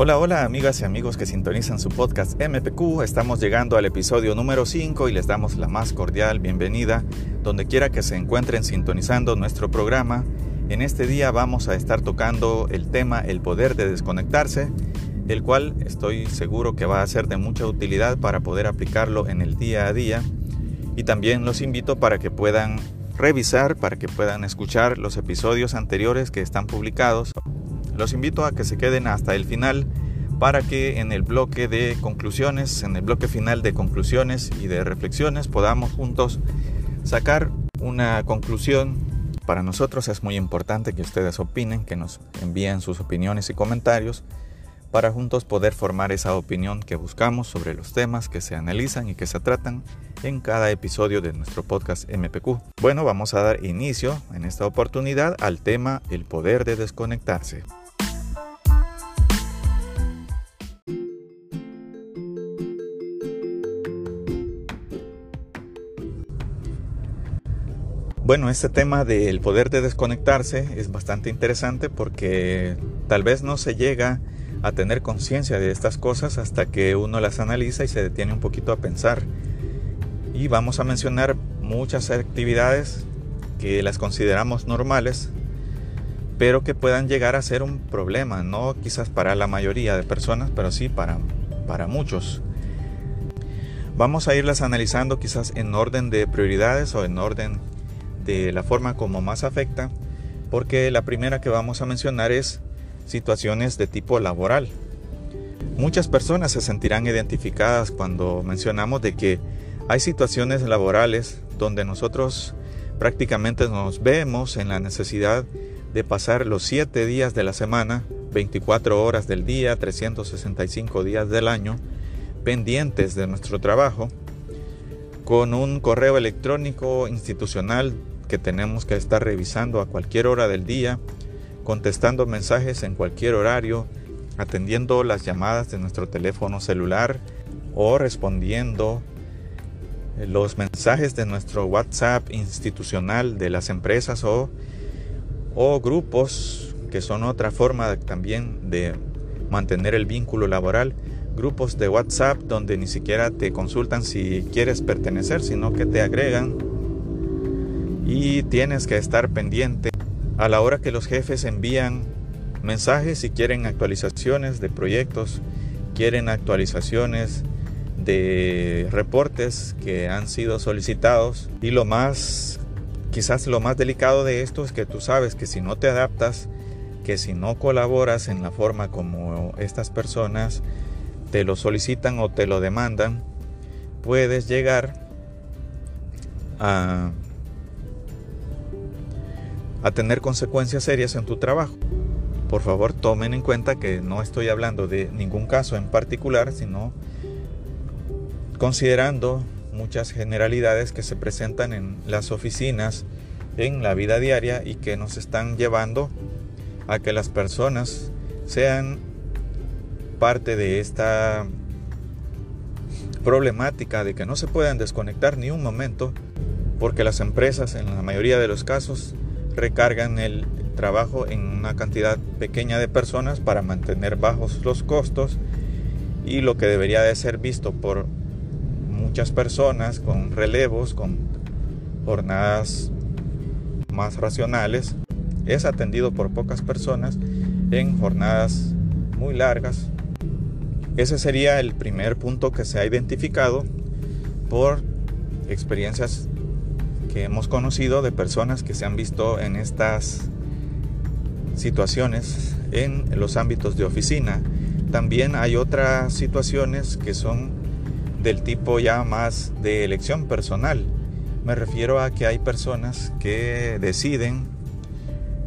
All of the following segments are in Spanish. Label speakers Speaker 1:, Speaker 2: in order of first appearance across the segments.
Speaker 1: Hola, hola amigas y amigos que sintonizan su podcast MPQ. Estamos llegando al episodio número 5 y les damos la más cordial bienvenida donde quiera que se encuentren sintonizando nuestro programa. En este día vamos a estar tocando el tema el poder de desconectarse, el cual estoy seguro que va a ser de mucha utilidad para poder aplicarlo en el día a día. Y también los invito para que puedan revisar, para que puedan escuchar los episodios anteriores que están publicados los invito a que se queden hasta el final para que en el bloque de conclusiones, en el bloque final de conclusiones y de reflexiones podamos juntos sacar una conclusión. Para nosotros es muy importante que ustedes opinen, que nos envíen sus opiniones y comentarios para juntos poder formar esa opinión que buscamos sobre los temas que se analizan y que se tratan en cada episodio de nuestro podcast MPQ. Bueno, vamos a dar inicio en esta oportunidad al tema el poder de desconectarse. Bueno, este tema del poder de desconectarse es bastante interesante porque tal vez no se llega a tener conciencia de estas cosas hasta que uno las analiza y se detiene un poquito a pensar. Y vamos a mencionar muchas actividades que las consideramos normales, pero que puedan llegar a ser un problema, no quizás para la mayoría de personas, pero sí para, para muchos. Vamos a irlas analizando quizás en orden de prioridades o en orden de la forma como más afecta, porque la primera que vamos a mencionar es situaciones de tipo laboral. Muchas personas se sentirán identificadas cuando mencionamos de que hay situaciones laborales donde nosotros prácticamente nos vemos en la necesidad de pasar los 7 días de la semana, 24 horas del día, 365 días del año, pendientes de nuestro trabajo, con un correo electrónico institucional que tenemos que estar revisando a cualquier hora del día, contestando mensajes en cualquier horario, atendiendo las llamadas de nuestro teléfono celular o respondiendo los mensajes de nuestro WhatsApp institucional de las empresas o, o grupos que son otra forma también de mantener el vínculo laboral. Grupos de WhatsApp donde ni siquiera te consultan si quieres pertenecer, sino que te agregan y tienes que estar pendiente a la hora que los jefes envían mensajes y quieren actualizaciones de proyectos, quieren actualizaciones de reportes que han sido solicitados. Y lo más quizás lo más delicado de esto es que tú sabes que si no te adaptas, que si no colaboras en la forma como estas personas te lo solicitan o te lo demandan, puedes llegar a a tener consecuencias serias en tu trabajo. Por favor, tomen en cuenta que no estoy hablando de ningún caso en particular, sino considerando muchas generalidades que se presentan en las oficinas, en la vida diaria y que nos están llevando a que las personas sean parte de esta problemática de que no se puedan desconectar ni un momento porque las empresas en la mayoría de los casos recargan el trabajo en una cantidad pequeña de personas para mantener bajos los costos y lo que debería de ser visto por muchas personas con relevos, con jornadas más racionales, es atendido por pocas personas en jornadas muy largas. Ese sería el primer punto que se ha identificado por experiencias hemos conocido de personas que se han visto en estas situaciones en los ámbitos de oficina. También hay otras situaciones que son del tipo ya más de elección personal. Me refiero a que hay personas que deciden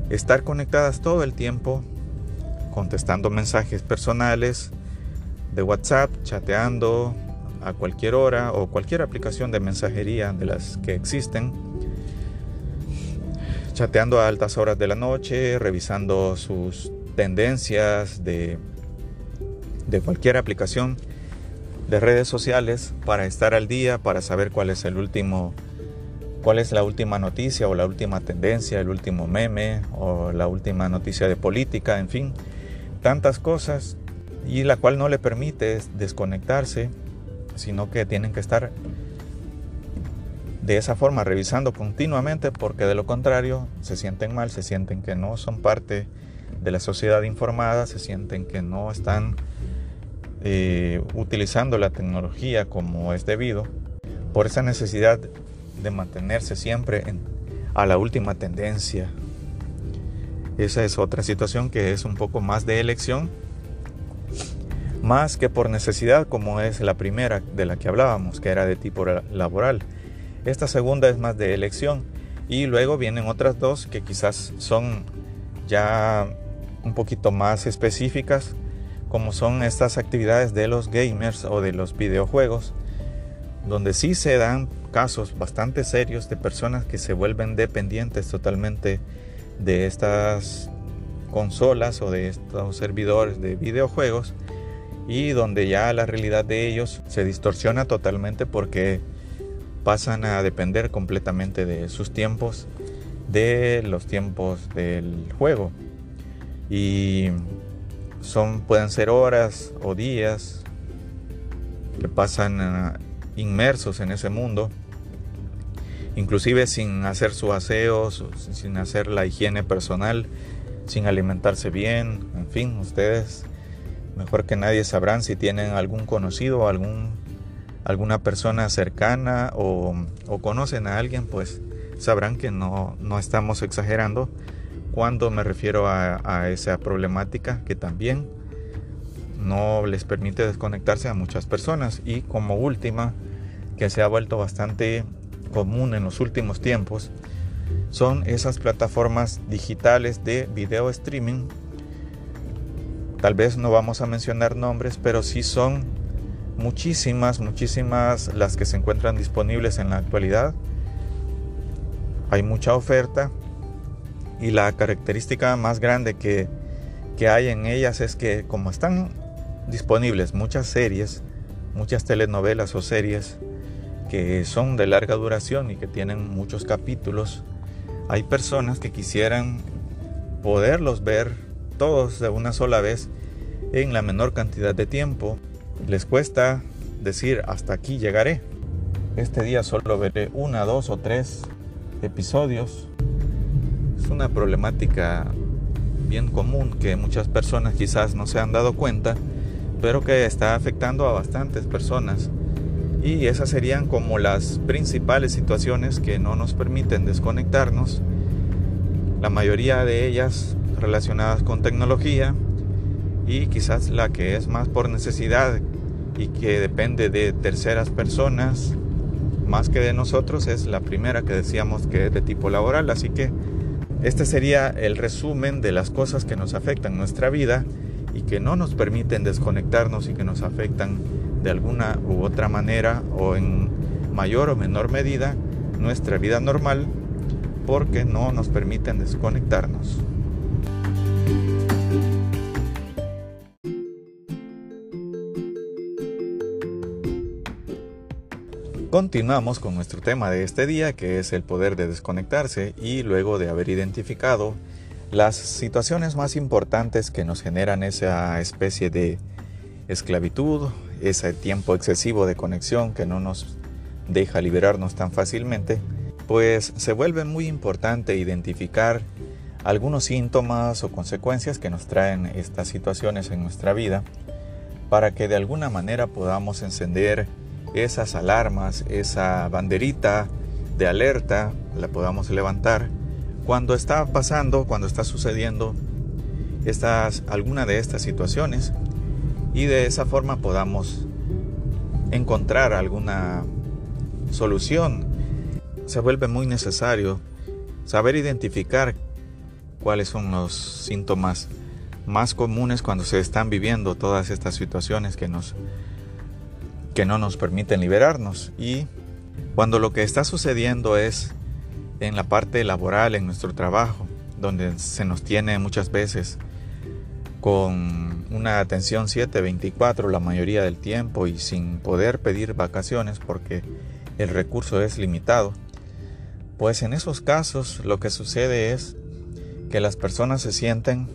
Speaker 1: estar conectadas todo el tiempo, contestando mensajes personales de WhatsApp, chateando, a cualquier hora o cualquier aplicación de mensajería de las que existen, chateando a altas horas de la noche, revisando sus tendencias de, de cualquier aplicación de redes sociales para estar al día, para saber cuál es el último cuál es la última noticia o la última tendencia, el último meme o la última noticia de política, en fin, tantas cosas y la cual no le permite desconectarse, sino que tienen que estar de esa forma revisando continuamente porque de lo contrario se sienten mal, se sienten que no son parte de la sociedad informada, se sienten que no están eh, utilizando la tecnología como es debido, por esa necesidad de mantenerse siempre a la última tendencia. Esa es otra situación que es un poco más de elección, más que por necesidad como es la primera de la que hablábamos, que era de tipo laboral. Esta segunda es más de elección y luego vienen otras dos que quizás son ya un poquito más específicas como son estas actividades de los gamers o de los videojuegos, donde sí se dan casos bastante serios de personas que se vuelven dependientes totalmente de estas consolas o de estos servidores de videojuegos y donde ya la realidad de ellos se distorsiona totalmente porque pasan a depender completamente de sus tiempos, de los tiempos del juego. Y son, pueden ser horas o días que pasan eh, inmersos en ese mundo, inclusive sin hacer su aseo, sin hacer la higiene personal, sin alimentarse bien, en fin, ustedes mejor que nadie sabrán si tienen algún conocido, algún, alguna persona cercana o, conocen a alguien, pues sabrán que no, no estamos exagerando cuando me refiero a, esa problemática que también no les permite desconectarse a muchas personas. Y como última, que se ha vuelto bastante común en los últimos tiempos, son esas plataformas digitales de video streaming. Tal vez no vamos a mencionar nombres, pero sí son muchísimas, muchísimas las que se encuentran disponibles en la actualidad. Hay mucha oferta y la característica más grande que, hay en ellas es que como están disponibles muchas series, muchas telenovelas o series que son de larga duración y que tienen muchos capítulos, hay personas que quisieran poderlos ver todos de una sola vez en la menor cantidad de tiempo. Les cuesta decir hasta aquí llegaré. Este día solo veré una, dos o tres episodios una problemática bien común que muchas personas quizás no se han dado cuenta, pero que está afectando a bastantes personas. Y esas serían como las principales situaciones que no nos permiten desconectarnos. La mayoría de ellas relacionadas con tecnología y quizás la que es más por necesidad y que depende de terceras personas más que de nosotros es la primera que decíamos que es de tipo laboral. Así que este sería el resumen de las cosas que nos afectan nuestra vida y que no nos permiten desconectarnos y que nos afectan de alguna u otra manera o en mayor o menor medida nuestra vida normal porque no nos permiten desconectarnos. Continuamos con nuestro tema de este día, que es el poder de desconectarse y luego de haber identificado las situaciones más importantes que nos generan esa especie de esclavitud, ese tiempo excesivo de conexión que no nos deja liberarnos tan fácilmente, pues se vuelve muy importante identificar algunos síntomas o consecuencias que nos traen estas situaciones en nuestra vida para que de alguna manera podamos encender esas alarmas, esa banderita de alerta, la podamos levantar cuando está pasando, cuando está sucediendo estas, alguna de estas situaciones y de esa forma podamos encontrar alguna solución. Se vuelve muy necesario saber identificar cuáles son los síntomas más comunes cuando se están viviendo todas estas situaciones que nos que no nos permiten liberarnos. Y cuando lo que está sucediendo es en la parte laboral, en nuestro trabajo, donde se nos tiene muchas veces con una atención 7-24 la mayoría del tiempo y sin poder pedir vacaciones porque el recurso es limitado, pues en esos casos lo que sucede es que las personas se sienten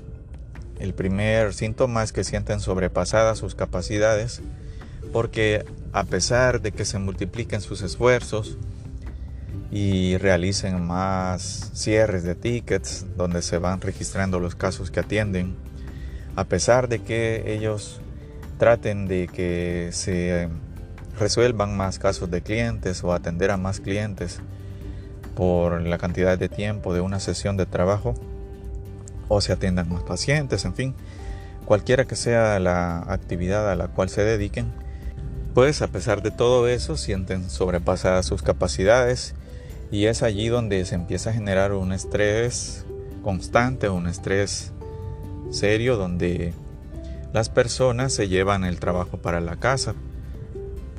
Speaker 1: el primer síntoma es que sienten sobrepasadas sus capacidades porque a pesar de que se multipliquen sus esfuerzos y realicen más cierres de tickets donde se van registrando los casos que atienden, a pesar de que ellos traten de que se resuelvan más casos de clientes o atender a más clientes por la cantidad de tiempo de una sesión de trabajo o se atiendan más pacientes, en fin, cualquiera que sea la actividad a la cual se dediquen, pues a pesar de todo eso sienten sobrepasadas sus capacidades y es allí donde se empieza a generar un estrés constante, un estrés serio donde las personas se llevan el trabajo para la casa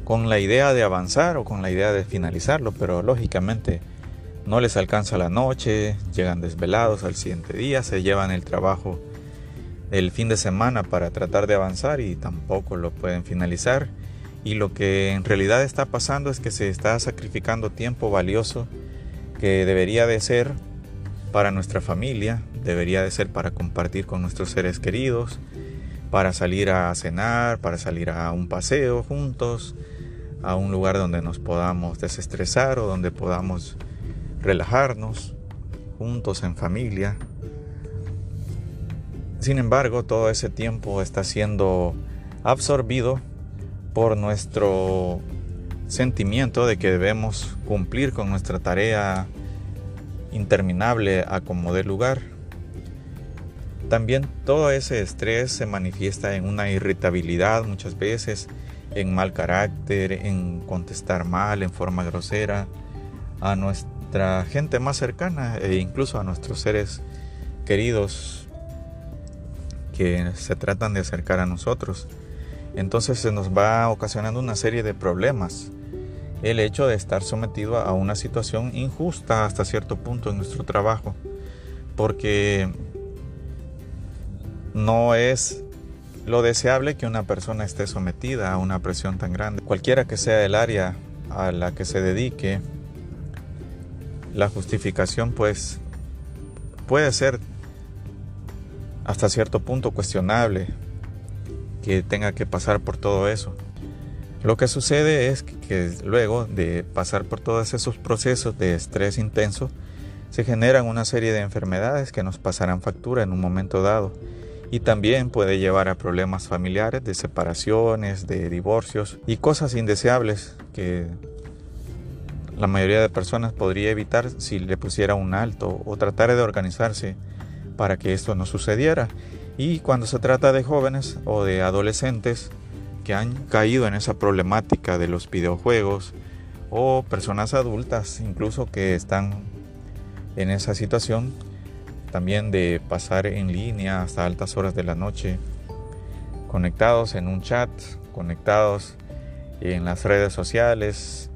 Speaker 1: con la idea de avanzar o con la idea de finalizarlo, pero lógicamente no les alcanza la noche, llegan desvelados al siguiente día, se llevan el trabajo el fin de semana para tratar de avanzar y tampoco lo pueden finalizar. Y lo que en realidad está pasando es que se está sacrificando tiempo valioso que debería de ser para nuestra familia, debería de ser para compartir con nuestros seres queridos, para salir a cenar, para salir a un paseo juntos, a un lugar donde nos podamos desestresar o donde podamos relajarnos juntos en familia. Sin embargo, todo ese tiempo está siendo absorbido por nuestro sentimiento de que debemos cumplir con nuestra tarea interminable a como de lugar. También todo ese estrés se manifiesta en una irritabilidad muchas veces, en mal carácter, en contestar mal, en forma grosera a nuestra gente más cercana e incluso a nuestros seres queridos que se tratan de acercar a nosotros. Entonces se nos va ocasionando una serie de problemas. El hecho de estar sometido a una situación injusta hasta cierto punto en nuestro trabajo. Porque no es lo deseable que una persona esté sometida a una presión tan grande. Cualquiera que sea el área a la que se dedique, la justificación pues puede ser hasta cierto punto cuestionable que tenga que pasar por todo eso. Lo que sucede es que, luego de pasar por todos esos procesos de estrés intenso, se generan una serie de enfermedades que nos pasarán factura en un momento dado y también puede llevar a problemas familiares de separaciones, de divorcios y cosas indeseables que la mayoría de personas podría evitar si le pusiera un alto o tratara de organizarse para que esto no sucediera. Y cuando se trata de jóvenes o de adolescentes que han caído en esa problemática de los videojuegos o personas adultas incluso que están en esa situación, también de pasar en línea hasta altas horas de la noche, conectados en un chat, conectados en las redes sociales,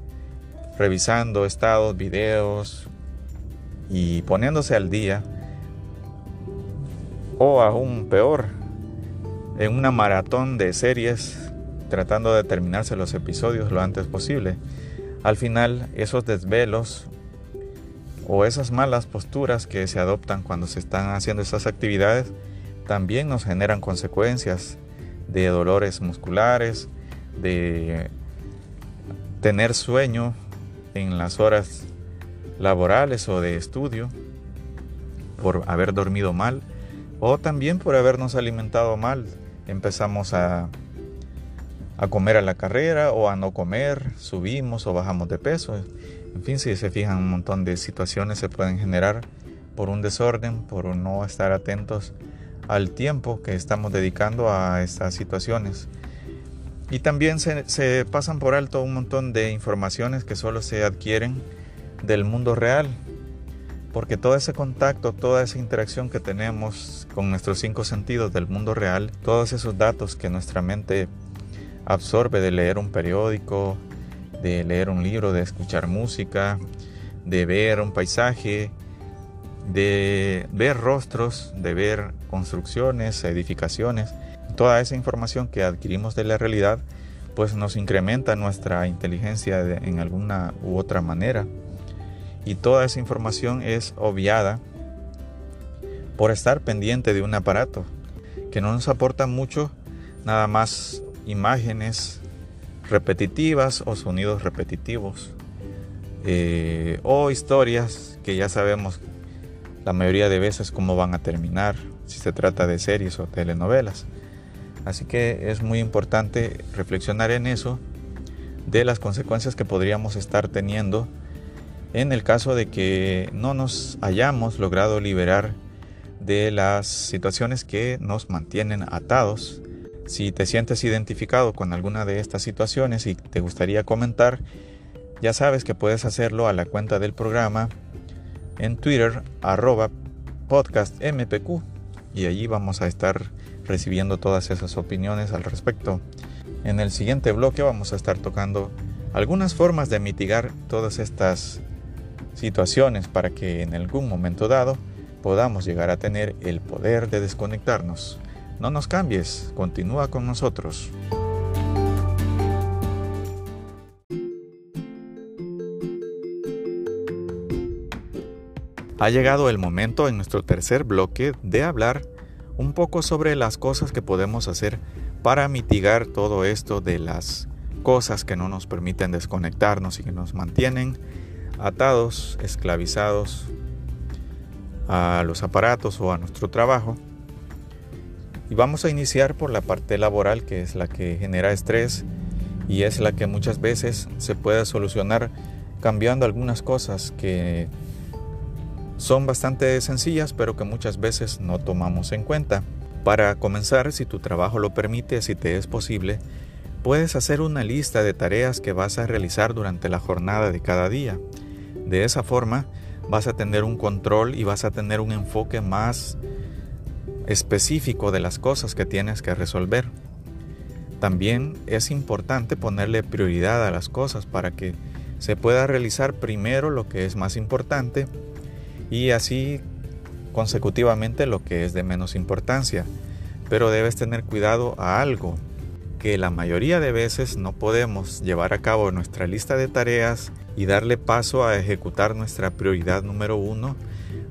Speaker 1: revisando estados, videos y poniéndose al día, o aún peor, en una maratón de series tratando de terminarse los episodios lo antes posible. Al final, esos desvelos o esas malas posturas que se adoptan cuando se están haciendo esas actividades también nos generan consecuencias de dolores musculares, de tener sueño en las horas laborales o de estudio por haber dormido mal o también por habernos alimentado mal. Empezamos a, a comer a la carrera o a no comer, subimos o bajamos de peso. En fin, si se fijan, un montón de situaciones se pueden generar por un desorden, por no estar atentos al tiempo que estamos dedicando a estas situaciones. Y también se, se, pasan por alto un montón de informaciones que solo se adquieren del mundo real. Porque todo ese contacto, toda esa interacción que tenemos con nuestros cinco sentidos del mundo real, todos esos datos que nuestra mente absorbe de leer un periódico, de leer un libro, de escuchar música, de ver un paisaje, de ver rostros, de ver construcciones, edificaciones. Toda esa información que adquirimos de la realidad pues nos incrementa nuestra inteligencia en alguna u otra manera. Y toda esa información es obviada por estar pendiente de un aparato. que no nos aporta mucho, nada más imágenes repetitivas o sonidos repetitivos eh, o historias que ya sabemos la mayoría de veces cómo van a terminar si se trata de series o telenovelas. Así que es muy importante reflexionar en eso de las consecuencias que podríamos estar teniendo en el caso de que no nos hayamos logrado liberar de las situaciones que nos mantienen atados. Si te sientes identificado con alguna de estas situaciones y te gustaría comentar, ya sabes que puedes hacerlo a la cuenta del programa en Twitter arroba podcastmpq y allí vamos a estar recibiendo todas esas opiniones al respecto. En el siguiente bloque vamos a estar tocando algunas formas de mitigar todas estas situaciones para que en algún momento dado podamos llegar a tener el poder de desconectarnos. No nos cambies, continúa con nosotros. Ha llegado el momento en nuestro tercer bloque de hablar un poco sobre las cosas que podemos hacer para mitigar todo esto de las cosas que no nos permiten desconectarnos y que nos mantienen atados, esclavizados a los aparatos o a nuestro trabajo. Y vamos a iniciar por la parte laboral, que es la que genera estrés y es la que muchas veces se puede solucionar cambiando algunas cosas que son bastante sencillas, pero que muchas veces no tomamos en cuenta. Para comenzar, si tu trabajo lo permite, si te es posible, puedes hacer una lista de tareas que vas a realizar durante la jornada de cada día. De esa forma, vas a tener un control y vas a tener un enfoque más específico de las cosas que tienes que resolver. También es importante ponerle prioridad a las cosas para que se pueda realizar primero lo que es más importante y así consecutivamente lo que es de menos importancia. Pero debes tener cuidado a algo, que la mayoría de veces no podemos llevar a cabo nuestra lista de tareas y darle paso a ejecutar nuestra prioridad número uno,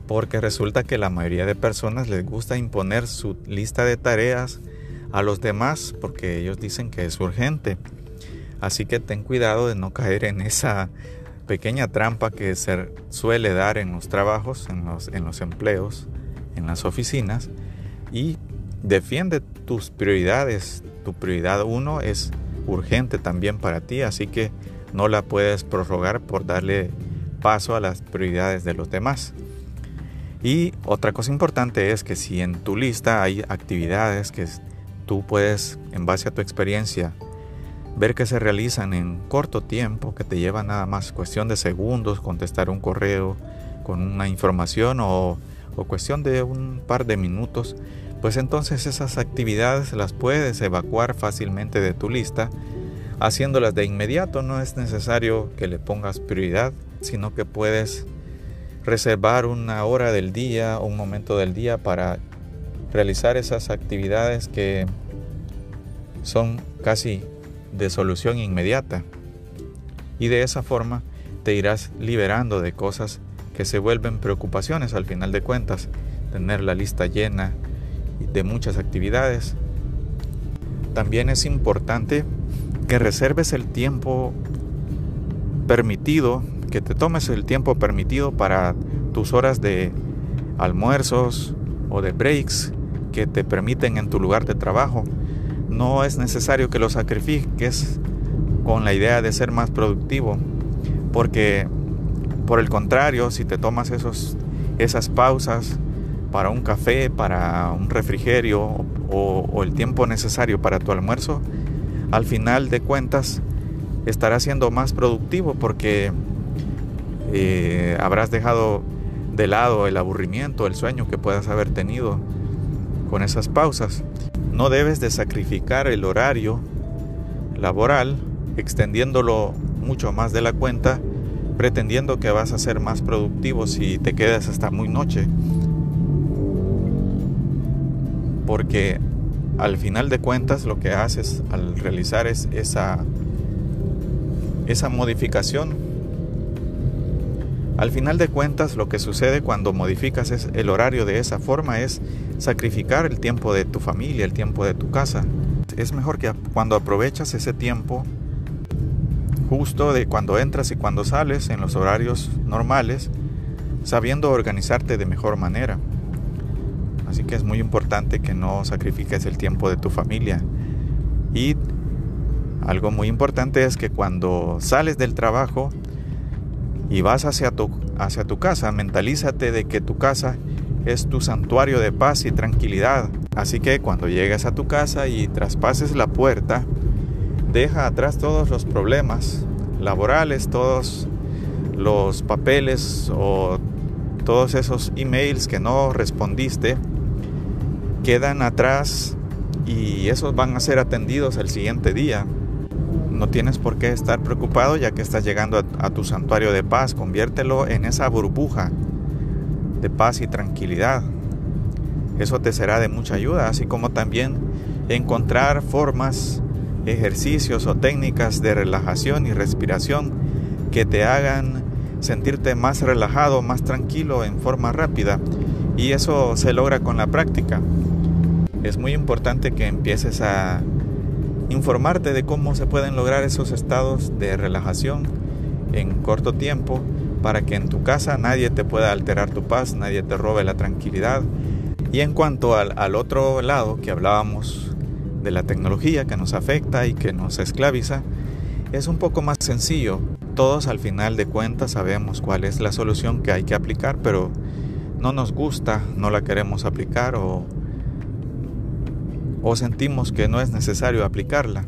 Speaker 1: porque resulta que la mayoría de personas les gusta imponer su lista de tareas a los demás porque ellos dicen que es urgente. Así que ten cuidado de no caer en esa pequeña trampa que se suele dar en los trabajos, en los, en los empleos, en las oficinas y defiende tus prioridades. Tu prioridad uno es urgente también para ti, así que no la puedes prorrogar por darle paso a las prioridades de los demás. Y otra cosa importante es que si en tu lista hay actividades que tú puedes, en base a tu experiencia, ver que se realizan en corto tiempo, que te lleva nada más cuestión de segundos contestar un correo con una información o, o cuestión de un par de minutos, pues entonces esas actividades las puedes evacuar fácilmente de tu lista haciéndolas de inmediato. No es necesario que le pongas prioridad, sino que puedes reservar una hora del día un momento del día para realizar esas actividades que son casi de solución inmediata. Y de esa forma te irás liberando de cosas que se vuelven preocupaciones al final de cuentas. Tener la lista llena de muchas actividades. También es importante que reserves el tiempo permitido, que te tomes el tiempo permitido para tus horas de almuerzos o de breaks que te permiten en tu lugar de trabajo no es necesario que lo sacrifiques con la idea de ser más productivo, porque por el contrario, si te tomas esos, esas pausas para un café, para un refrigerio o, el tiempo necesario para tu almuerzo, al final de cuentas estarás siendo más productivo porque eh, habrás dejado de lado el aburrimiento, el sueño que puedas haber tenido con esas pausas. No debes de sacrificar el horario laboral extendiéndolo mucho más de la cuenta, pretendiendo que vas a ser más productivo si te quedas hasta muy noche. Porque al final de cuentas lo que haces al realizar es esa, esa modificación Al final de cuentas, lo que sucede cuando modificas el horario de esa forma es sacrificar el tiempo de tu familia, el tiempo de tu casa. Es mejor que cuando aprovechas ese tiempo justo de cuando entras y cuando sales en los horarios normales, sabiendo organizarte de mejor manera. Así que es muy importante que no sacrifiques el tiempo de tu familia. Y algo muy importante es que cuando sales del trabajo y vas hacia tu, hacia tu casa, mentalízate de que tu casa es tu santuario de paz y tranquilidad. Así que cuando llegues a tu casa y traspases la puerta, deja atrás todos los problemas laborales, todos los papeles o todos esos emails que no respondiste quedan atrás y esos van a ser atendidos el siguiente día. No tienes por qué estar preocupado ya que estás llegando a, a, tu santuario de paz. Conviértelo en esa burbuja de paz y tranquilidad. Eso te será de mucha ayuda, así como también encontrar formas, ejercicios o técnicas de relajación y respiración que te hagan sentirte más relajado, más tranquilo en forma rápida. Y eso se logra con la práctica. Es muy importante que empieces a informarte de cómo se pueden lograr esos estados de relajación en corto tiempo para que en tu casa nadie te pueda alterar tu paz, nadie te robe la tranquilidad. Y en cuanto al, al otro lado que hablábamos de la tecnología que nos afecta y que nos esclaviza, es un poco más sencillo. Todos al final de cuentas sabemos cuál es la solución que hay que aplicar, pero no nos gusta, no la queremos aplicar o, o sentimos que no es necesario aplicarla.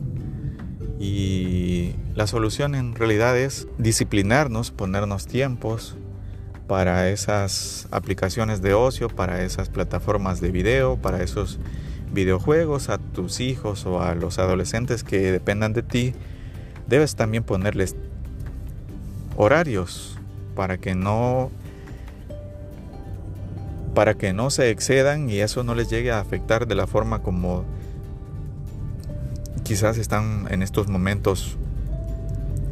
Speaker 1: Y la solución en realidad es disciplinarnos, ponernos tiempos para esas aplicaciones de ocio, para esas plataformas de video, para esos videojuegos, a tus hijos o a los adolescentes que dependan de ti debes también ponerles horarios para que no para que no se excedan y eso no les llegue a afectar de la forma como quizás están en estos momentos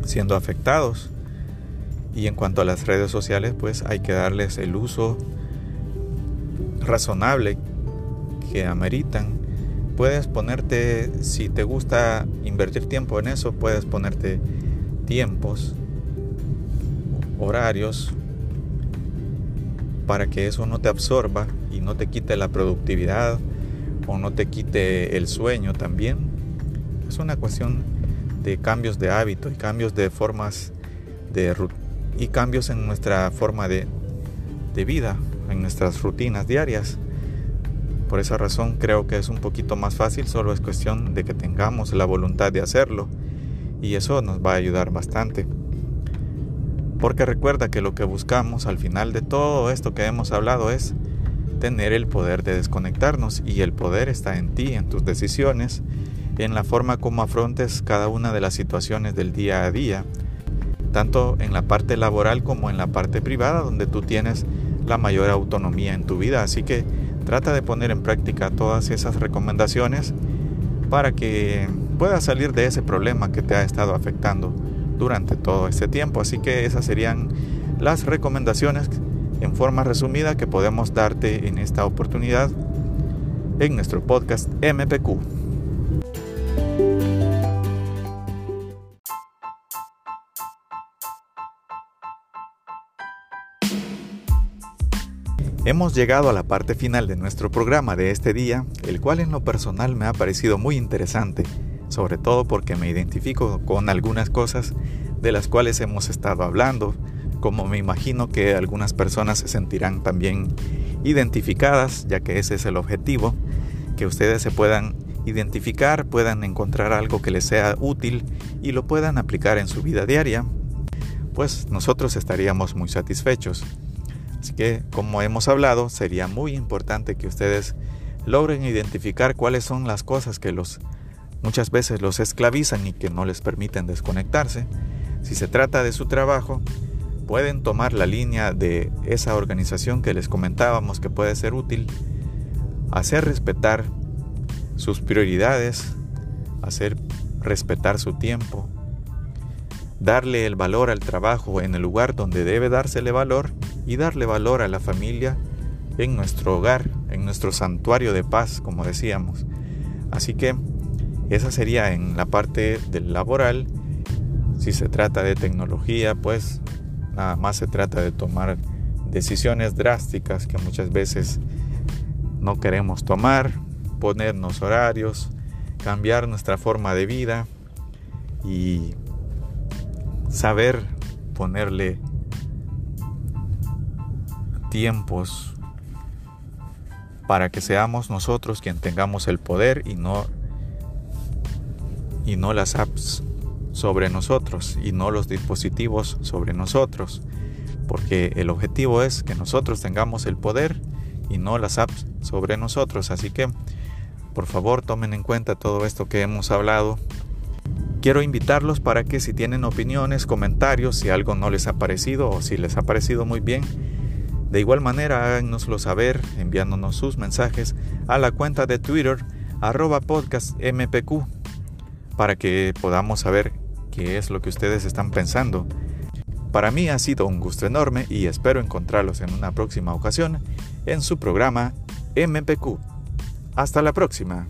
Speaker 1: siendo afectados. Y en cuanto a las redes sociales, pues hay que darles el uso razonable que ameritan puedes ponerte, si te gusta invertir tiempo en eso, puedes ponerte tiempos, horarios, para que eso no te absorba y no te quite la productividad o no te quite el sueño también. Es una cuestión de cambios de hábito y cambios de formas de y cambios en nuestra forma de, de vida, en nuestras rutinas diarias. Por esa razón creo que es un poquito más fácil, solo es cuestión de que tengamos la voluntad de hacerlo y eso nos va a ayudar bastante. Porque recuerda que lo que buscamos al final de todo esto que hemos hablado es tener el poder de desconectarnos y el poder está en ti, en tus decisiones, en la forma como afrontes cada una de las situaciones del día a día, tanto en la parte laboral como en la parte privada donde tú tienes la mayor autonomía en tu vida. Así que Trata de poner en práctica todas esas recomendaciones para que puedas salir de ese problema que te ha estado afectando durante todo este tiempo. Así que esas serían las recomendaciones en forma resumida que podemos darte en esta oportunidad en nuestro podcast MPQ. Hemos llegado a la parte final de nuestro programa de este día, el cual en lo personal me ha parecido muy interesante, sobre todo porque me identifico con algunas cosas de las cuales hemos estado hablando, como me imagino que algunas personas se sentirán también identificadas, ya que ese es el objetivo, que ustedes se puedan identificar, puedan encontrar algo que les sea útil y lo puedan aplicar en su vida diaria, pues nosotros estaríamos muy satisfechos. Así que, como hemos hablado, sería muy importante que ustedes logren identificar cuáles son las cosas que los muchas veces los esclavizan y que no les permiten desconectarse. Si se trata de su trabajo, pueden tomar la línea de esa organización que les comentábamos que puede ser útil, hacer respetar sus prioridades, hacer respetar su tiempo, darle el valor al trabajo en el lugar donde debe dársele valor y darle valor a la familia en nuestro hogar, en nuestro santuario de paz, como decíamos. Así que esa sería en la parte del laboral. Si se trata de tecnología, pues nada más se trata de tomar decisiones drásticas que muchas veces no queremos tomar, ponernos horarios, cambiar nuestra forma de vida y saber ponerle tiempos para que seamos nosotros quien tengamos el poder y no y no las apps sobre nosotros y no los dispositivos sobre nosotros, porque el objetivo es que nosotros tengamos el poder y no las apps sobre nosotros, así que por favor tomen en cuenta todo esto que hemos hablado. Quiero invitarlos para que si tienen opiniones, comentarios, si algo no les ha parecido o si les ha parecido muy bien, de igual manera háganoslo saber enviándonos sus mensajes a la cuenta de Twitter arroba podcastmpq para que podamos saber qué es lo que ustedes están pensando. Para mí ha sido un gusto enorme y espero encontrarlos en una próxima ocasión en su programa MPQ. Hasta la próxima.